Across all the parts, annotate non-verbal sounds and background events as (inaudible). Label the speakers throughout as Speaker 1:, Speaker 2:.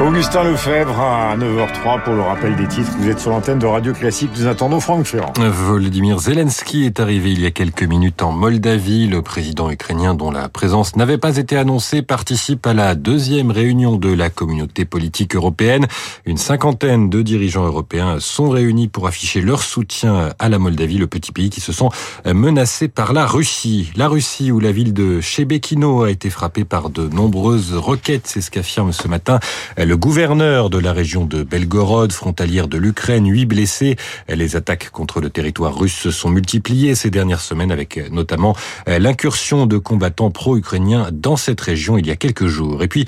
Speaker 1: Augustin Lefebvre à 9h03 pour le rappel des titres. Vous êtes sur l'antenne de Radio Classique. Nous attendons Franck Ferrand.
Speaker 2: Volodymyr Zelensky est arrivé il y a quelques minutes en Moldavie. Le président ukrainien dont la présence n'avait pas été annoncée participe à la deuxième réunion de la communauté politique européenne. Une cinquantaine de dirigeants européens sont réunis pour afficher leur soutien à la Moldavie, le petit pays qui se sent menacé par la Russie. La Russie où la ville de Chebekino a été frappée par de nombreuses roquettes, c'est ce qu'affirme ce matin le gouverneur de la région de Belgorod, frontalière de l'Ukraine, huit blessés. Les attaques contre le territoire russe se sont multipliées ces dernières semaines avec notamment l'incursion de combattants pro-ukrainiens dans cette région il y a quelques jours. Et puis,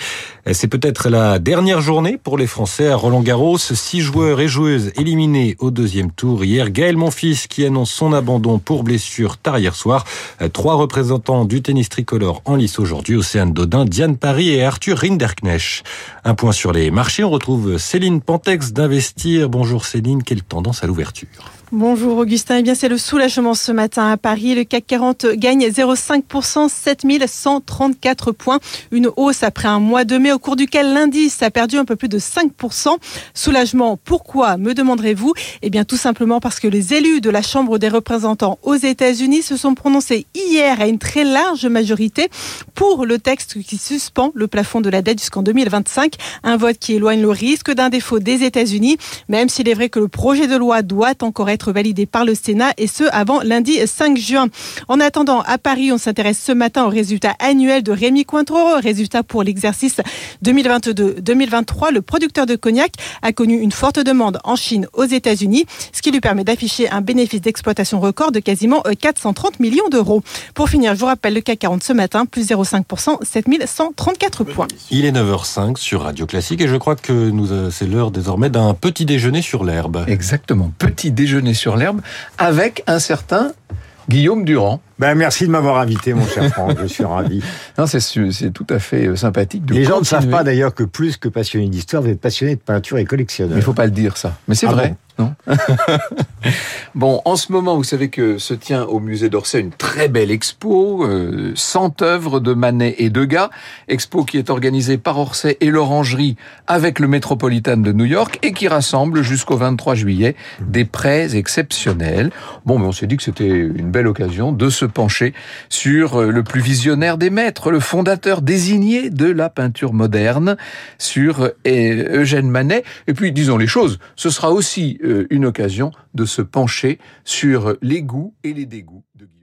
Speaker 2: c'est peut-être la dernière journée pour les Français à Roland Garros. Six joueurs et joueuses éliminés au deuxième tour hier. Gaël Monfils qui annonce son abandon pour blessure tard hier soir. Trois représentants du tennis tricolore en lice aujourd'hui. Océane Dodin, Diane Paris et Arthur Rinderknecht. Un point sur les marchés. On retrouve Céline Pantex d'Investir. Bonjour Céline, quelle tendance à l'ouverture?
Speaker 3: Bonjour Augustin, eh bien c'est le soulagement ce matin à Paris. Le CAC 40 gagne 0,5%, 7134 points. Une hausse après un mois de mai au cours duquel l'indice a perdu un peu plus de 5%. Soulagement, pourquoi me demanderez-vous? Eh bien tout simplement parce que les élus de la Chambre des représentants aux États-Unis se sont prononcés hier à une très large majorité pour le texte qui suspend le plafond de la dette jusqu'en 2025. Un vote qui éloigne le risque d'un défaut des États-Unis, même s'il est vrai que le projet de loi doit encore être validé par le Sénat et ce avant lundi 5 juin. En attendant, à Paris, on s'intéresse ce matin aux résultats annuels de Rémi Cointreau. Résultat pour l'exercice 2022-2023. Le producteur de cognac a connu une forte demande en Chine, aux États-Unis, ce qui lui permet d'afficher un bénéfice d'exploitation record de quasiment 430 millions d'euros. Pour finir, je vous rappelle le CAC 40 ce matin, plus 0,5%, 7134 points.
Speaker 2: Il est 9h05 sur Radio Classique et je crois que nous, c'est l'heure désormais d'un petit déjeuner sur l'herbe.
Speaker 4: Exactement, petit déjeuner sur l'herbe avec un certain Guillaume Durand.
Speaker 1: Ben, merci de m'avoir invité, mon cher Franck. Je suis ravi. (laughs)
Speaker 4: Non, c'est, c'est tout à fait sympathique. De
Speaker 1: Les gens ne savent pas d'ailleurs que plus que passionné d'histoire, vous êtes passionné de peinture et collectionneur.
Speaker 4: Mais il faut pas le dire, ça. Mais c'est
Speaker 1: Ah
Speaker 4: vrai. Non (laughs) bon, en ce moment, vous savez que se tient au musée d'Orsay une très belle expo, euh, 100 œuvres de Manet et Degas, expo qui est organisée par Orsay et l'Orangerie avec le Metropolitan de New York et qui rassemble jusqu'au 23 juillet des prêts exceptionnels. Bon, mais on s'est dit que c'était une belle occasion de se pencher sur euh, le plus visionnaire des maîtres, le fondateur désigné de la peinture moderne, sur euh, Eugène Manet. Et puis, disons les choses, ce sera aussi euh, une occasion de se pencher sur les goûts et les dégoûts de Guillaume.